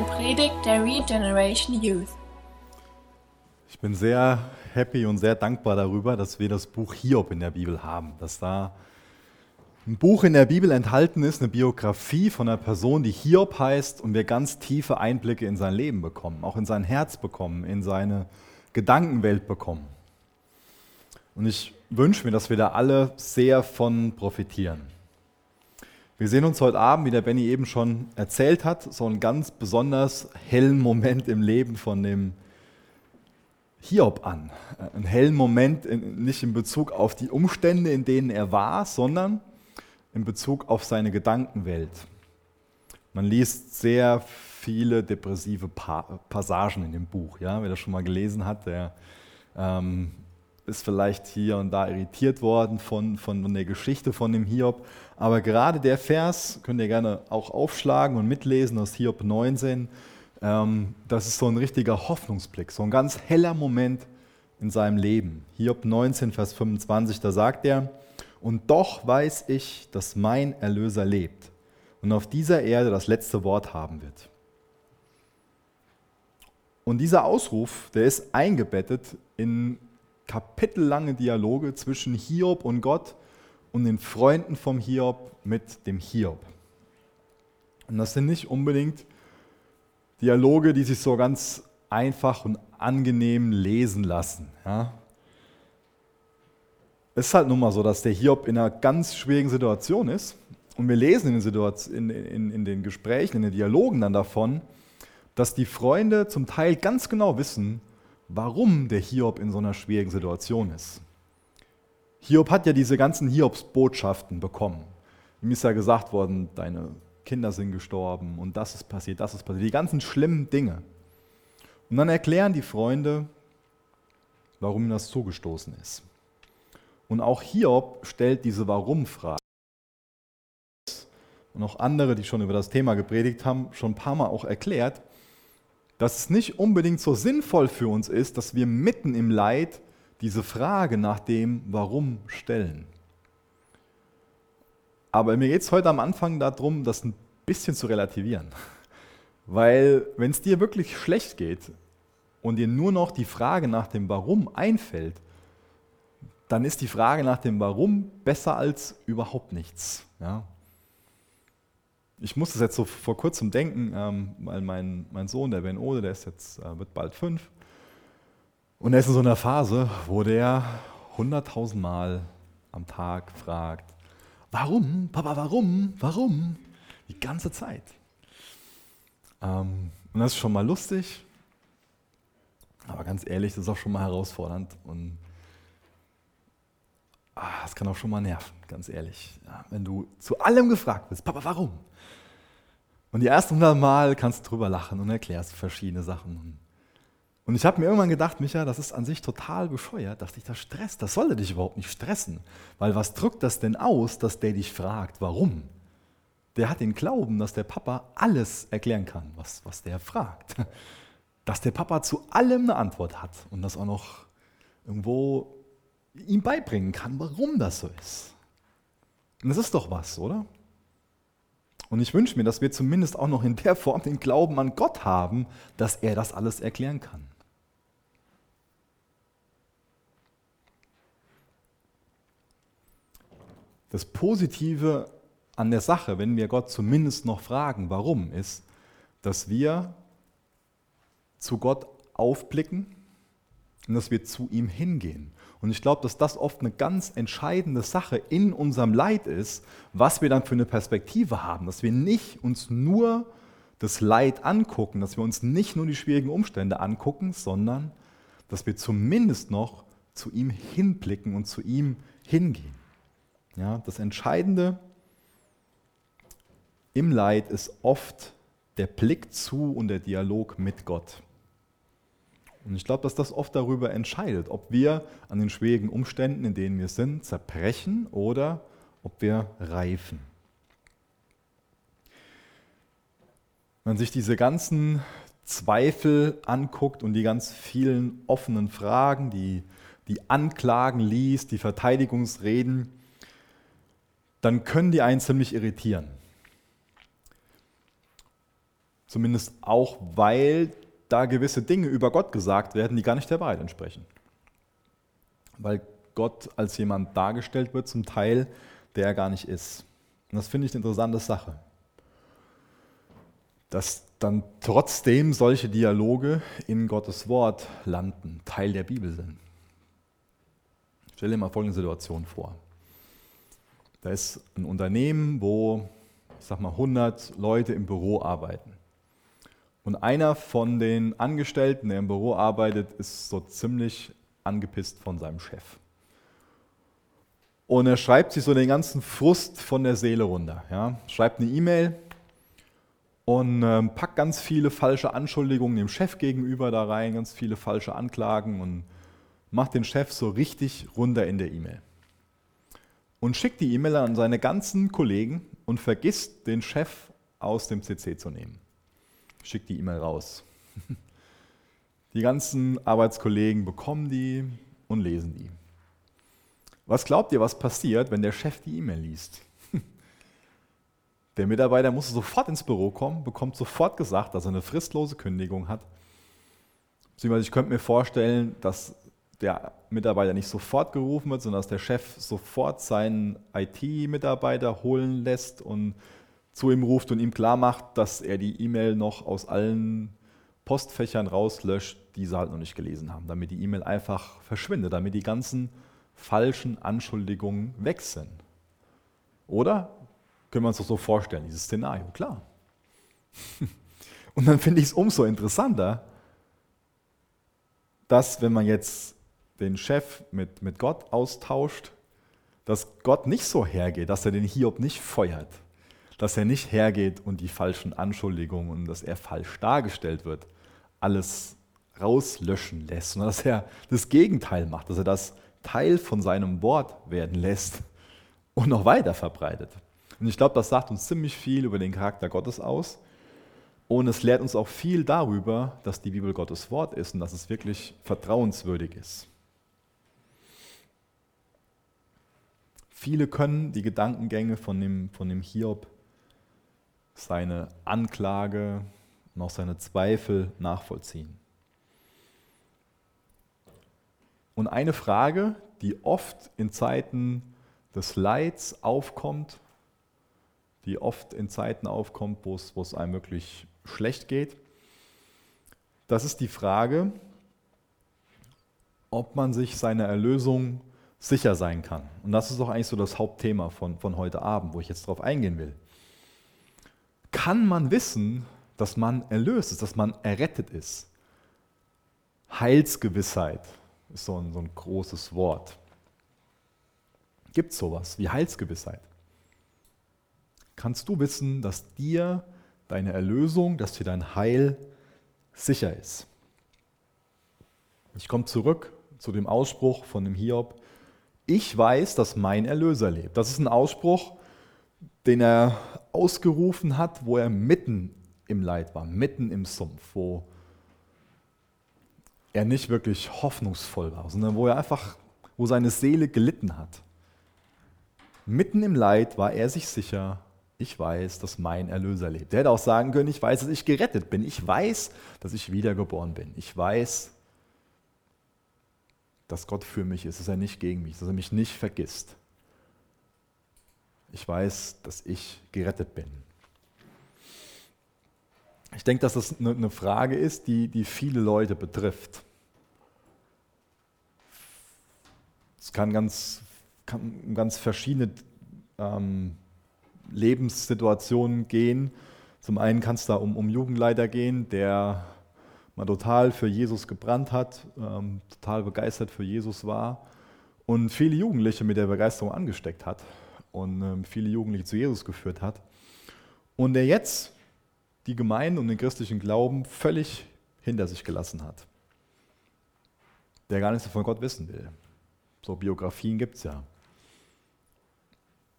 eine Predigt der Regeneration Youth. Ich bin sehr happy und sehr dankbar darüber, dass wir das Buch Hiob in der Bibel haben. Dass da ein Buch in der Bibel enthalten ist, eine Biografie von einer Person, die Hiob heißt und wir ganz tiefe Einblicke in sein Leben bekommen, auch in sein Herz bekommen, in seine Gedankenwelt bekommen. Und ich wünsche mir, dass wir da alle sehr von profitieren. Wir sehen uns heute Abend, wie der Benny eben schon erzählt hat, so einen ganz besonders hellen Moment im Leben von dem Hiob an. Einen hellen Moment in, nicht in Bezug auf die Umstände, in denen er war, sondern in Bezug auf seine Gedankenwelt. Man liest sehr viele depressive Passagen in dem Buch. Ja? Wer das schon mal gelesen hat, der ähm, ist vielleicht hier und da irritiert worden von, von der Geschichte von dem Hiob. Aber gerade der Vers könnt ihr gerne auch aufschlagen und mitlesen aus Hiob 19. Ähm, das ist so ein richtiger Hoffnungsblick, so ein ganz heller Moment in seinem Leben. Hiob 19, Vers 25, da sagt er, und doch weiß ich, dass mein Erlöser lebt und auf dieser Erde das letzte Wort haben wird. Und dieser Ausruf, der ist eingebettet in kapitellange Dialoge zwischen Hiob und Gott und den Freunden vom Hiob mit dem Hiob. Und das sind nicht unbedingt Dialoge, die sich so ganz einfach und angenehm lesen lassen. Ja. Es ist halt nun mal so, dass der Hiob in einer ganz schwierigen Situation ist. Und wir lesen in den, in, in, in den Gesprächen, in den Dialogen dann davon, dass die Freunde zum Teil ganz genau wissen, warum der Hiob in so einer schwierigen Situation ist. Hiob hat ja diese ganzen Hiobs-Botschaften bekommen. Ihm ist ja gesagt worden, deine Kinder sind gestorben und das ist passiert, das ist passiert, die ganzen schlimmen Dinge. Und dann erklären die Freunde, warum das zugestoßen ist. Und auch Hiob stellt diese Warum-Frage. Und auch andere, die schon über das Thema gepredigt haben, schon ein paar Mal auch erklärt dass es nicht unbedingt so sinnvoll für uns ist, dass wir mitten im Leid diese Frage nach dem Warum stellen. Aber mir geht es heute am Anfang darum, das ein bisschen zu relativieren. Weil wenn es dir wirklich schlecht geht und dir nur noch die Frage nach dem Warum einfällt, dann ist die Frage nach dem Warum besser als überhaupt nichts. Ja? ich musste es jetzt so vor kurzem denken, ähm, weil mein, mein Sohn, der Ben Ode, der ist jetzt, äh, wird bald fünf. Und er ist in so einer Phase, wo der hunderttausend Mal am Tag fragt, warum, Papa, warum, warum? Die ganze Zeit. Ähm, und das ist schon mal lustig, aber ganz ehrlich, das ist auch schon mal herausfordernd und ah, das kann auch schon mal nerven, ganz ehrlich. Ja, wenn du zu allem gefragt wirst, Papa, warum? Und die ersten hundert Mal kannst du drüber lachen und erklärst verschiedene Sachen. Und ich habe mir irgendwann gedacht, Micha, das ist an sich total bescheuert, dass dich das stresst. Das sollte dich überhaupt nicht stressen. Weil was drückt das denn aus, dass der dich fragt, warum? Der hat den Glauben, dass der Papa alles erklären kann, was, was der fragt. Dass der Papa zu allem eine Antwort hat und das auch noch irgendwo ihm beibringen kann, warum das so ist. Und das ist doch was, oder? Und ich wünsche mir, dass wir zumindest auch noch in der Form den Glauben an Gott haben, dass er das alles erklären kann. Das Positive an der Sache, wenn wir Gott zumindest noch fragen, warum, ist, dass wir zu Gott aufblicken und dass wir zu ihm hingehen. Und ich glaube, dass das oft eine ganz entscheidende Sache in unserem Leid ist, was wir dann für eine Perspektive haben, dass wir nicht uns nur das Leid angucken, dass wir uns nicht nur die schwierigen Umstände angucken, sondern dass wir zumindest noch zu ihm hinblicken und zu ihm hingehen. Ja, das Entscheidende im Leid ist oft der Blick zu und der Dialog mit Gott. Und ich glaube, dass das oft darüber entscheidet, ob wir an den schwierigen Umständen, in denen wir sind, zerbrechen oder ob wir reifen. Wenn man sich diese ganzen Zweifel anguckt und die ganz vielen offenen Fragen, die, die Anklagen liest, die Verteidigungsreden, dann können die einen ziemlich irritieren. Zumindest auch, weil da gewisse Dinge über Gott gesagt werden, die gar nicht der Wahrheit entsprechen. Weil Gott als jemand dargestellt wird, zum Teil, der er gar nicht ist. Und das finde ich eine interessante Sache. Dass dann trotzdem solche Dialoge in Gottes Wort landen, Teil der Bibel sind. Stell dir mal folgende Situation vor. Da ist ein Unternehmen, wo, ich sag mal, 100 Leute im Büro arbeiten. Und einer von den Angestellten, der im Büro arbeitet, ist so ziemlich angepisst von seinem Chef. Und er schreibt sich so den ganzen Frust von der Seele runter. Ja? Schreibt eine E-Mail und ähm, packt ganz viele falsche Anschuldigungen dem Chef gegenüber da rein, ganz viele falsche Anklagen und macht den Chef so richtig runter in der E-Mail. Und schickt die E-Mail an seine ganzen Kollegen und vergisst, den Chef aus dem CC zu nehmen schickt die E-Mail raus. Die ganzen Arbeitskollegen bekommen die und lesen die. Was glaubt ihr, was passiert, wenn der Chef die E-Mail liest? Der Mitarbeiter muss sofort ins Büro kommen, bekommt sofort gesagt, dass er eine fristlose Kündigung hat. Ich könnte mir vorstellen, dass der Mitarbeiter nicht sofort gerufen wird, sondern dass der Chef sofort seinen IT-Mitarbeiter holen lässt und zu ihm ruft und ihm klar macht, dass er die E-Mail noch aus allen Postfächern rauslöscht, die sie halt noch nicht gelesen haben, damit die E-Mail einfach verschwindet, damit die ganzen falschen Anschuldigungen weg sind. Oder können wir uns das so vorstellen, dieses Szenario, klar. Und dann finde ich es umso interessanter, dass wenn man jetzt den Chef mit, mit Gott austauscht, dass Gott nicht so hergeht, dass er den Hiob nicht feuert, dass er nicht hergeht und die falschen Anschuldigungen und dass er falsch dargestellt wird, alles rauslöschen lässt, sondern dass er das Gegenteil macht, dass er das Teil von seinem Wort werden lässt und noch weiter verbreitet. Und ich glaube, das sagt uns ziemlich viel über den Charakter Gottes aus. Und es lehrt uns auch viel darüber, dass die Bibel Gottes Wort ist und dass es wirklich vertrauenswürdig ist. Viele können die Gedankengänge von dem, von dem Hiob seine Anklage und auch seine Zweifel nachvollziehen. Und eine Frage, die oft in Zeiten des Leids aufkommt, die oft in Zeiten aufkommt, wo es, wo es einem wirklich schlecht geht, das ist die Frage, ob man sich seiner Erlösung sicher sein kann. Und das ist auch eigentlich so das Hauptthema von, von heute Abend, wo ich jetzt darauf eingehen will kann man wissen, dass man erlöst ist, dass man errettet ist. Heilsgewissheit ist so ein, so ein großes Wort. Gibt es sowas wie Heilsgewissheit? Kannst du wissen, dass dir deine Erlösung, dass dir dein Heil sicher ist? Ich komme zurück zu dem Ausspruch von dem Hiob. Ich weiß, dass mein Erlöser lebt. Das ist ein Ausspruch, den er ausgerufen hat, wo er mitten im Leid war, mitten im Sumpf, wo er nicht wirklich hoffnungsvoll war, sondern wo er einfach, wo seine Seele gelitten hat. Mitten im Leid war er sich sicher, ich weiß, dass mein Erlöser lebt. Der hätte auch sagen können, ich weiß, dass ich gerettet bin. Ich weiß, dass ich wiedergeboren bin. Ich weiß, dass Gott für mich ist, dass er nicht gegen mich ist, dass er mich nicht vergisst. Ich weiß, dass ich gerettet bin. Ich denke, dass das eine Frage ist, die, die viele Leute betrifft. Es kann ganz, kann ganz verschiedene ähm, Lebenssituationen gehen. Zum einen kann es da um, um Jugendleiter gehen, der mal total für Jesus gebrannt hat, ähm, total begeistert für Jesus war und viele Jugendliche mit der Begeisterung angesteckt hat und ähm, viele Jugendliche zu Jesus geführt hat. Und der jetzt die Gemeinde und den christlichen Glauben völlig hinter sich gelassen hat. Der gar nichts von Gott wissen will. So Biografien gibt es ja.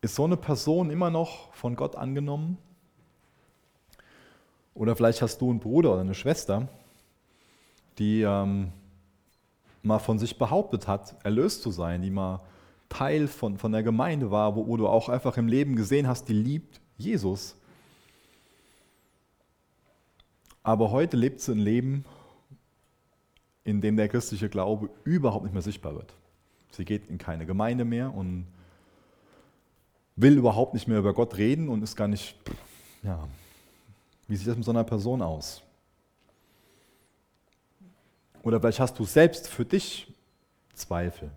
Ist so eine Person immer noch von Gott angenommen? Oder vielleicht hast du einen Bruder oder eine Schwester, die ähm, mal von sich behauptet hat, erlöst zu sein, die mal Teil von, von der Gemeinde war, wo, wo du auch einfach im Leben gesehen hast, die liebt Jesus. Aber heute lebt sie ein Leben, in dem der christliche Glaube überhaupt nicht mehr sichtbar wird. Sie geht in keine Gemeinde mehr und will überhaupt nicht mehr über Gott reden und ist gar nicht, ja, wie sieht das mit so einer Person aus? Oder vielleicht hast du selbst für dich Zweifel.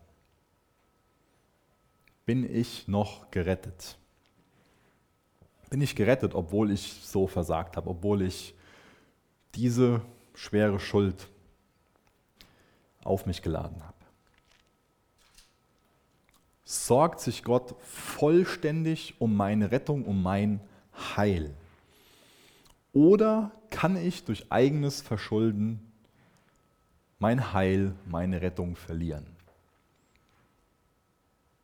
Bin ich noch gerettet? Bin ich gerettet, obwohl ich so versagt habe, obwohl ich diese schwere Schuld auf mich geladen habe? Sorgt sich Gott vollständig um meine Rettung, um mein Heil? Oder kann ich durch eigenes Verschulden mein Heil, meine Rettung verlieren?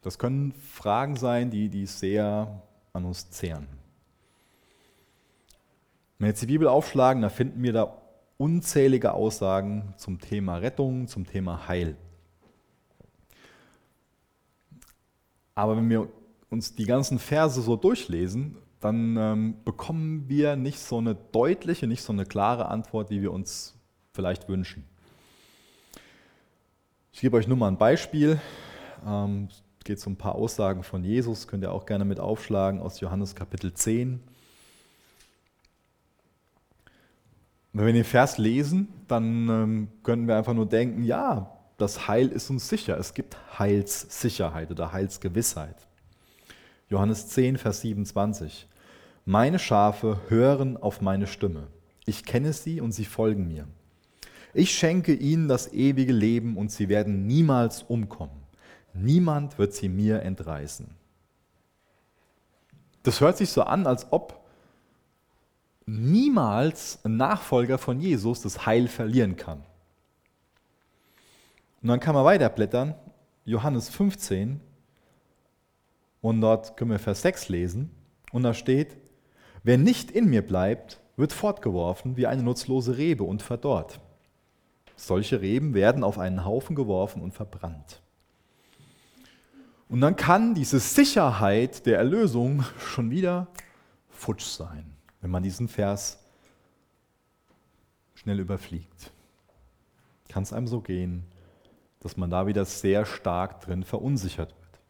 Das können Fragen sein, die, die sehr an uns zehren. Wenn wir jetzt die Bibel aufschlagen, da finden wir da unzählige Aussagen zum Thema Rettung, zum Thema Heil. Aber wenn wir uns die ganzen Verse so durchlesen, dann ähm, bekommen wir nicht so eine deutliche, nicht so eine klare Antwort, wie wir uns vielleicht wünschen. Ich gebe euch nur mal ein Beispiel. Ähm, es geht um ein paar Aussagen von Jesus, könnt ihr auch gerne mit aufschlagen aus Johannes Kapitel 10. Wenn wir den Vers lesen, dann ähm, können wir einfach nur denken, ja, das Heil ist uns sicher. Es gibt Heilssicherheit oder Heilsgewissheit. Johannes 10, Vers 27. Meine Schafe hören auf meine Stimme. Ich kenne sie und sie folgen mir. Ich schenke ihnen das ewige Leben und sie werden niemals umkommen. Niemand wird sie mir entreißen. Das hört sich so an, als ob niemals ein Nachfolger von Jesus das Heil verlieren kann. Und dann kann man weiterblättern, Johannes 15, und dort können wir Vers 6 lesen, und da steht, wer nicht in mir bleibt, wird fortgeworfen wie eine nutzlose Rebe und verdorrt. Solche Reben werden auf einen Haufen geworfen und verbrannt. Und dann kann diese Sicherheit der Erlösung schon wieder futsch sein, wenn man diesen Vers schnell überfliegt. Kann es einem so gehen, dass man da wieder sehr stark drin verunsichert wird.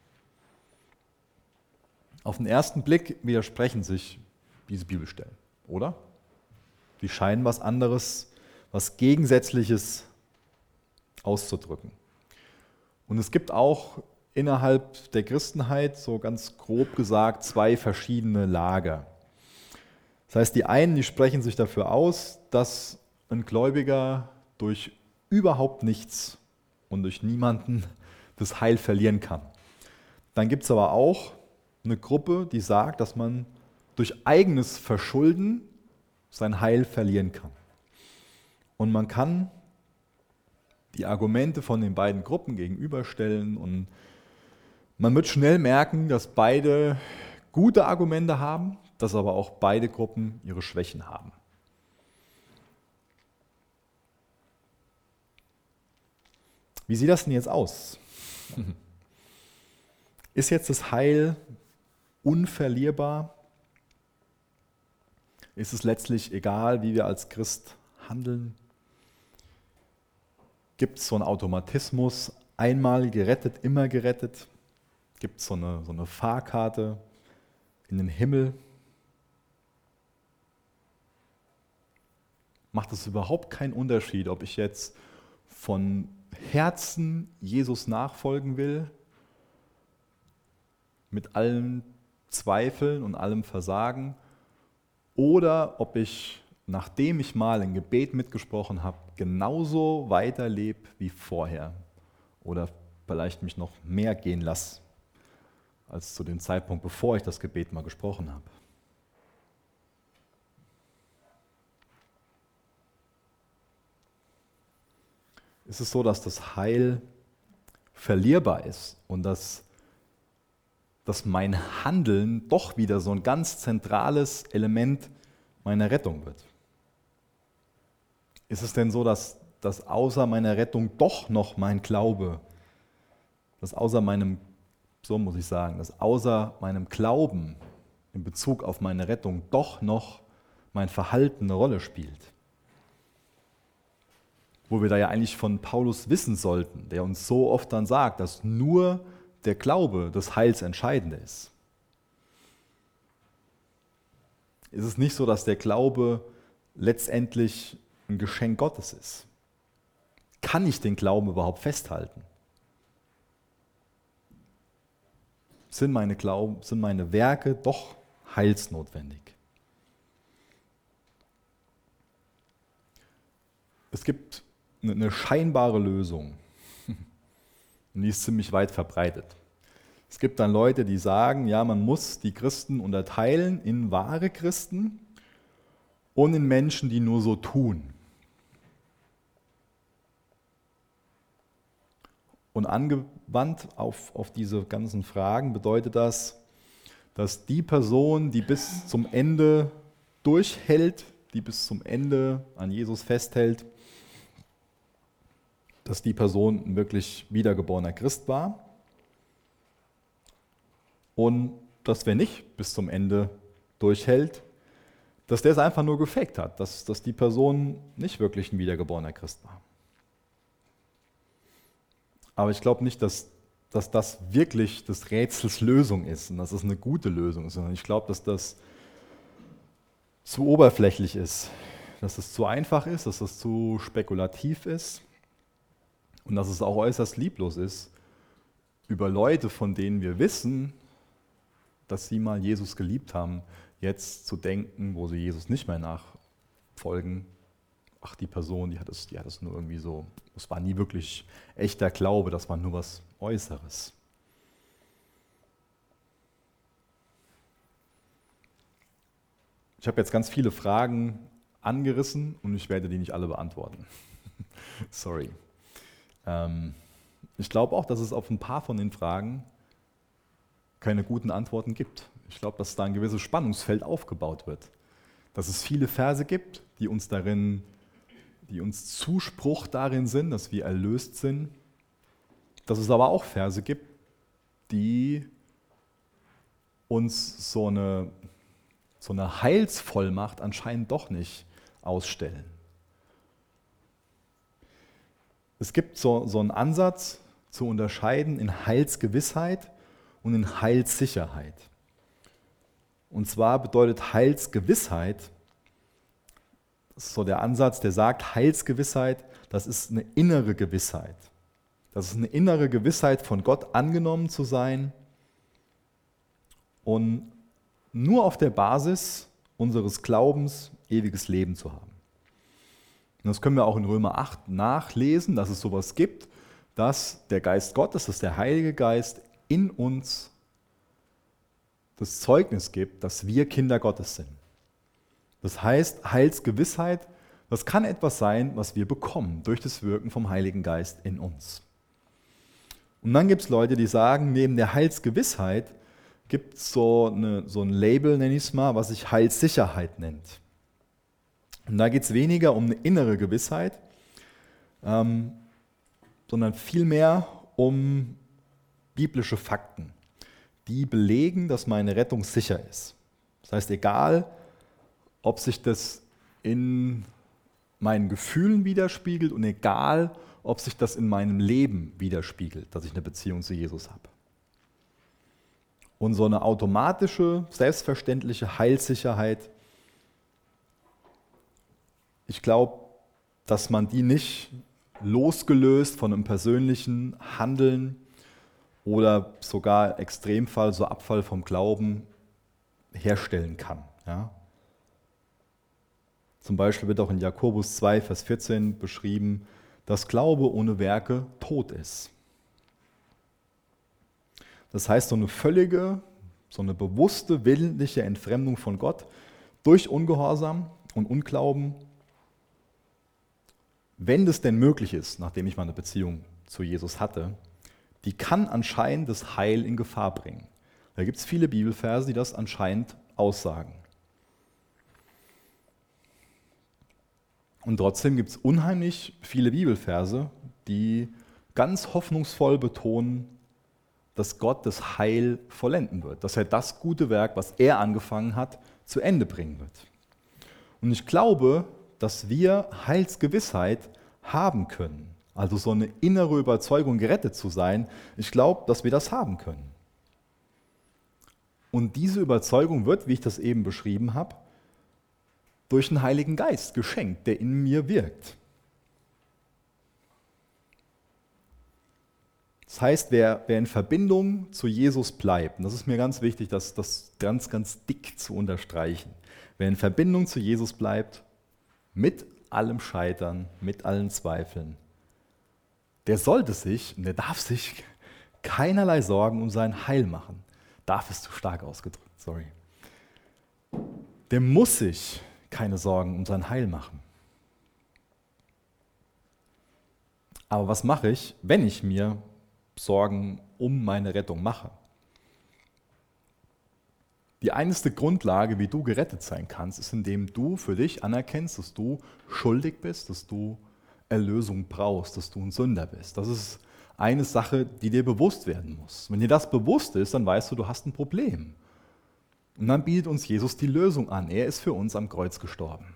Auf den ersten Blick widersprechen sich diese Bibelstellen, oder? Die scheinen was anderes, was Gegensätzliches auszudrücken. Und es gibt auch innerhalb der Christenheit, so ganz grob gesagt, zwei verschiedene Lager. Das heißt, die einen, die sprechen sich dafür aus, dass ein Gläubiger durch überhaupt nichts und durch niemanden das Heil verlieren kann. Dann gibt es aber auch eine Gruppe, die sagt, dass man durch eigenes Verschulden sein Heil verlieren kann. Und man kann die Argumente von den beiden Gruppen gegenüberstellen und man wird schnell merken, dass beide gute Argumente haben, dass aber auch beide Gruppen ihre Schwächen haben. Wie sieht das denn jetzt aus? Ist jetzt das Heil unverlierbar? Ist es letztlich egal, wie wir als Christ handeln? Gibt es so einen Automatismus, einmal gerettet, immer gerettet? Gibt es so eine, so eine Fahrkarte in den Himmel? Macht es überhaupt keinen Unterschied, ob ich jetzt von Herzen Jesus nachfolgen will, mit allen Zweifeln und allem Versagen, oder ob ich, nachdem ich mal ein Gebet mitgesprochen habe, genauso weiterlebe wie vorher oder vielleicht mich noch mehr gehen lasse als zu dem Zeitpunkt, bevor ich das Gebet mal gesprochen habe. ist es so, dass das Heil verlierbar ist und dass, dass mein Handeln doch wieder so ein ganz zentrales Element meiner Rettung wird. Ist es denn so, dass, dass außer meiner Rettung doch noch mein Glaube, dass außer meinem, so muss ich sagen, dass außer meinem Glauben in Bezug auf meine Rettung doch noch mein Verhalten eine Rolle spielt? wo wir da ja eigentlich von Paulus wissen sollten, der uns so oft dann sagt, dass nur der Glaube des Heils entscheidend ist. Ist es nicht so, dass der Glaube letztendlich ein Geschenk Gottes ist? Kann ich den Glauben überhaupt festhalten? Sind meine, Glauben, sind meine Werke doch heilsnotwendig? Es gibt eine scheinbare Lösung. Und die ist ziemlich weit verbreitet. Es gibt dann Leute, die sagen, ja, man muss die Christen unterteilen in wahre Christen und in Menschen, die nur so tun. Und angewandt auf, auf diese ganzen Fragen bedeutet das, dass die Person, die bis zum Ende durchhält, die bis zum Ende an Jesus festhält, dass die Person ein wirklich wiedergeborener Christ war und dass wer nicht bis zum Ende durchhält, dass der es einfach nur gefaked hat, dass, dass die Person nicht wirklich ein wiedergeborener Christ war. Aber ich glaube nicht, dass, dass das wirklich des Rätsels Lösung ist und dass es eine gute Lösung ist, sondern ich glaube, dass das zu oberflächlich ist, dass es zu einfach ist, dass es zu spekulativ ist und dass es auch äußerst lieblos ist, über Leute, von denen wir wissen, dass sie mal Jesus geliebt haben, jetzt zu denken, wo sie Jesus nicht mehr nachfolgen, ach, die Person, die hat es, die hat es nur irgendwie so, es war nie wirklich echter Glaube, das war nur was Äußeres. Ich habe jetzt ganz viele Fragen angerissen und ich werde die nicht alle beantworten. Sorry. Ähm, ich glaube auch, dass es auf ein paar von den Fragen keine guten Antworten gibt. Ich glaube, dass da ein gewisses Spannungsfeld aufgebaut wird. Dass es viele Verse gibt, die uns darin, die uns Zuspruch darin sind, dass wir erlöst sind. Dass es aber auch Verse gibt, die uns so eine, so eine Heilsvollmacht anscheinend doch nicht ausstellen. Es gibt so, so einen Ansatz zu unterscheiden in Heilsgewissheit und in Heilssicherheit. Und zwar bedeutet Heilsgewissheit, so der Ansatz, der sagt, Heilsgewissheit, das ist eine innere Gewissheit. Das ist eine innere Gewissheit, von Gott angenommen zu sein und nur auf der Basis unseres Glaubens ewiges Leben zu haben. Und das können wir auch in Römer 8 nachlesen, dass es sowas gibt, dass der Geist Gottes, dass der Heilige Geist in uns das Zeugnis gibt, dass wir Kinder Gottes sind. Das heißt, Heilsgewissheit, das kann etwas sein, was wir bekommen durch das Wirken vom Heiligen Geist in uns. Und dann gibt es Leute, die sagen, neben der Heilsgewissheit gibt es so, so ein Label, nenne ich es mal, was sich Heilssicherheit nennt. Und da geht es weniger um eine innere Gewissheit, ähm, sondern vielmehr um biblische Fakten, die belegen, dass meine Rettung sicher ist. Das heißt, egal, ob sich das in meinen Gefühlen widerspiegelt und egal, ob sich das in meinem Leben widerspiegelt, dass ich eine Beziehung zu Jesus habe. Und so eine automatische, selbstverständliche Heilssicherheit ich glaube, dass man die nicht losgelöst von einem persönlichen Handeln oder sogar Extremfall, so Abfall vom Glauben herstellen kann. Ja? Zum Beispiel wird auch in Jakobus 2, Vers 14 beschrieben, dass Glaube ohne Werke tot ist. Das heißt, so eine völlige, so eine bewusste, willentliche Entfremdung von Gott durch Ungehorsam und Unglauben wenn das denn möglich ist, nachdem ich mal eine Beziehung zu Jesus hatte, die kann anscheinend das Heil in Gefahr bringen. Da gibt es viele Bibelverse, die das anscheinend aussagen. Und trotzdem gibt es unheimlich viele Bibelverse, die ganz hoffnungsvoll betonen, dass Gott das Heil vollenden wird, dass er das gute Werk, was er angefangen hat, zu Ende bringen wird. Und ich glaube, dass wir Heilsgewissheit haben können, also so eine innere Überzeugung, gerettet zu sein, ich glaube, dass wir das haben können. Und diese Überzeugung wird, wie ich das eben beschrieben habe, durch den Heiligen Geist geschenkt, der in mir wirkt. Das heißt, wer, wer in Verbindung zu Jesus bleibt, und das ist mir ganz wichtig, das, das ganz, ganz dick zu unterstreichen, wer in Verbindung zu Jesus bleibt, mit allem Scheitern, mit allen Zweifeln, der sollte sich und der darf sich keinerlei Sorgen um sein Heil machen. Darf ist zu stark ausgedrückt, sorry. Der muss sich keine Sorgen um sein Heil machen. Aber was mache ich, wenn ich mir Sorgen um meine Rettung mache. Die einzige Grundlage, wie du gerettet sein kannst, ist, indem du für dich anerkennst, dass du schuldig bist, dass du Erlösung brauchst, dass du ein Sünder bist. Das ist eine Sache, die dir bewusst werden muss. Wenn dir das bewusst ist, dann weißt du, du hast ein Problem. Und dann bietet uns Jesus die Lösung an. Er ist für uns am Kreuz gestorben.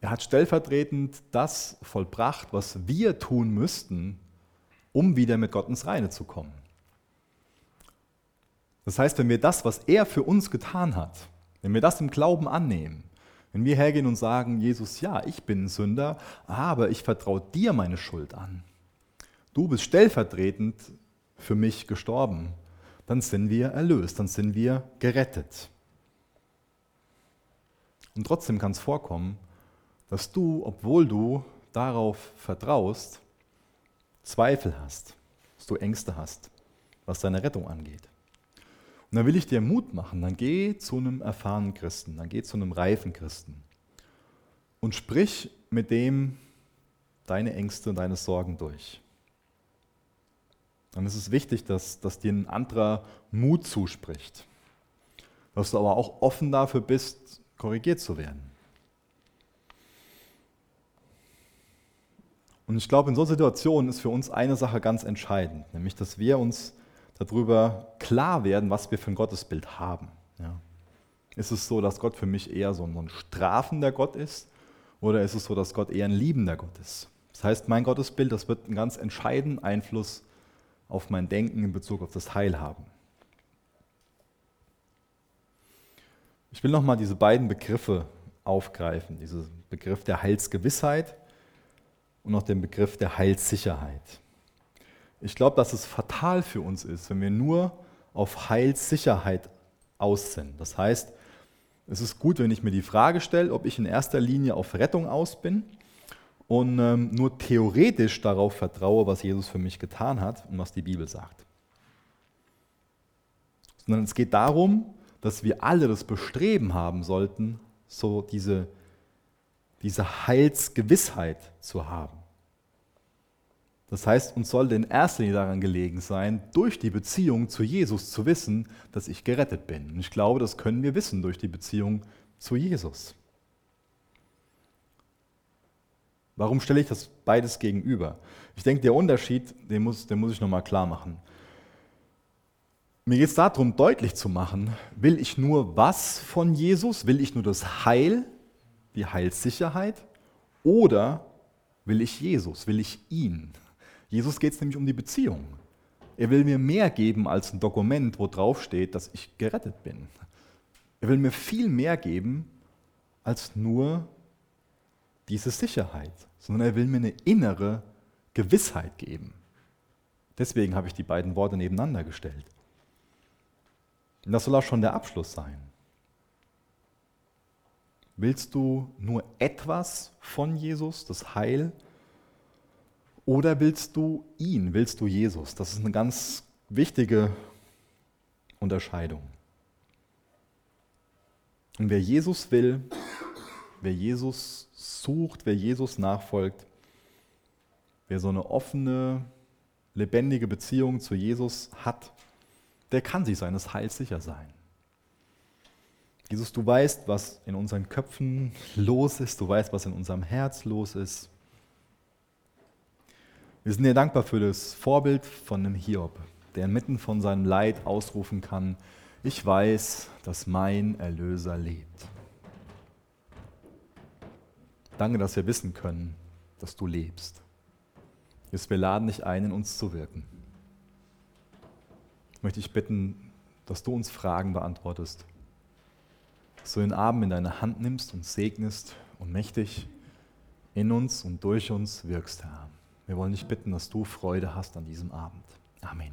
Er hat stellvertretend das vollbracht, was wir tun müssten, um wieder mit Gott ins Reine zu kommen. Das heißt, wenn wir das, was er für uns getan hat, wenn wir das im Glauben annehmen, wenn wir hergehen und sagen, Jesus, ja, ich bin ein Sünder, aber ich vertraue dir meine Schuld an. Du bist stellvertretend für mich gestorben. Dann sind wir erlöst, dann sind wir gerettet. Und trotzdem kann es vorkommen, dass du, obwohl du darauf vertraust, Zweifel hast, dass du Ängste hast, was deine Rettung angeht. Und dann will ich dir Mut machen, dann geh zu einem erfahrenen Christen, dann geh zu einem reifen Christen und sprich mit dem deine Ängste und deine Sorgen durch. Dann ist es wichtig, dass, dass dir ein anderer Mut zuspricht, dass du aber auch offen dafür bist, korrigiert zu werden. Und ich glaube, in so Situationen ist für uns eine Sache ganz entscheidend, nämlich dass wir uns darüber klar werden, was wir für ein Gottesbild haben. Ja. Ist es so, dass Gott für mich eher so ein strafender Gott ist oder ist es so, dass Gott eher ein liebender Gott ist? Das heißt, mein Gottesbild, das wird einen ganz entscheidenden Einfluss auf mein Denken in Bezug auf das Heil haben. Ich will nochmal diese beiden Begriffe aufgreifen, diesen Begriff der Heilsgewissheit und noch den Begriff der Heilssicherheit. Ich glaube, dass es fatal für uns ist, wenn wir nur auf Heilssicherheit aus sind. Das heißt, es ist gut, wenn ich mir die Frage stelle, ob ich in erster Linie auf Rettung aus bin und ähm, nur theoretisch darauf vertraue, was Jesus für mich getan hat und was die Bibel sagt. Sondern es geht darum, dass wir alle das Bestreben haben sollten, so diese diese Heilsgewissheit zu haben. Das heißt, uns sollte in erster Linie daran gelegen sein, durch die Beziehung zu Jesus zu wissen, dass ich gerettet bin. Und ich glaube, das können wir wissen durch die Beziehung zu Jesus. Warum stelle ich das beides gegenüber? Ich denke, der Unterschied, den muss, den muss ich nochmal klar machen. Mir geht es darum, deutlich zu machen, will ich nur was von Jesus? Will ich nur das Heil die Heilssicherheit oder will ich Jesus, will ich ihn? Jesus geht es nämlich um die Beziehung. Er will mir mehr geben als ein Dokument, wo drauf steht, dass ich gerettet bin. Er will mir viel mehr geben als nur diese Sicherheit, sondern er will mir eine innere Gewissheit geben. Deswegen habe ich die beiden Worte nebeneinander gestellt. Und das soll auch schon der Abschluss sein. Willst du nur etwas von Jesus, das Heil? Oder willst du ihn? Willst du Jesus? Das ist eine ganz wichtige Unterscheidung. Und wer Jesus will, wer Jesus sucht, wer Jesus nachfolgt, wer so eine offene, lebendige Beziehung zu Jesus hat, der kann sich seines Heils sicher sein. Jesus, du weißt, was in unseren Köpfen los ist, du weißt, was in unserem Herz los ist. Wir sind dir dankbar für das Vorbild von einem Hiob, der inmitten von seinem Leid ausrufen kann, ich weiß, dass mein Erlöser lebt. Danke, dass wir wissen können, dass du lebst. Jesus, wir laden dich ein, in uns zu wirken. Ich möchte dich bitten, dass du uns Fragen beantwortest, dass du den Abend in deine Hand nimmst und segnest und mächtig in uns und durch uns wirkst, Herr. Wir wollen dich bitten, dass du Freude hast an diesem Abend. Amen.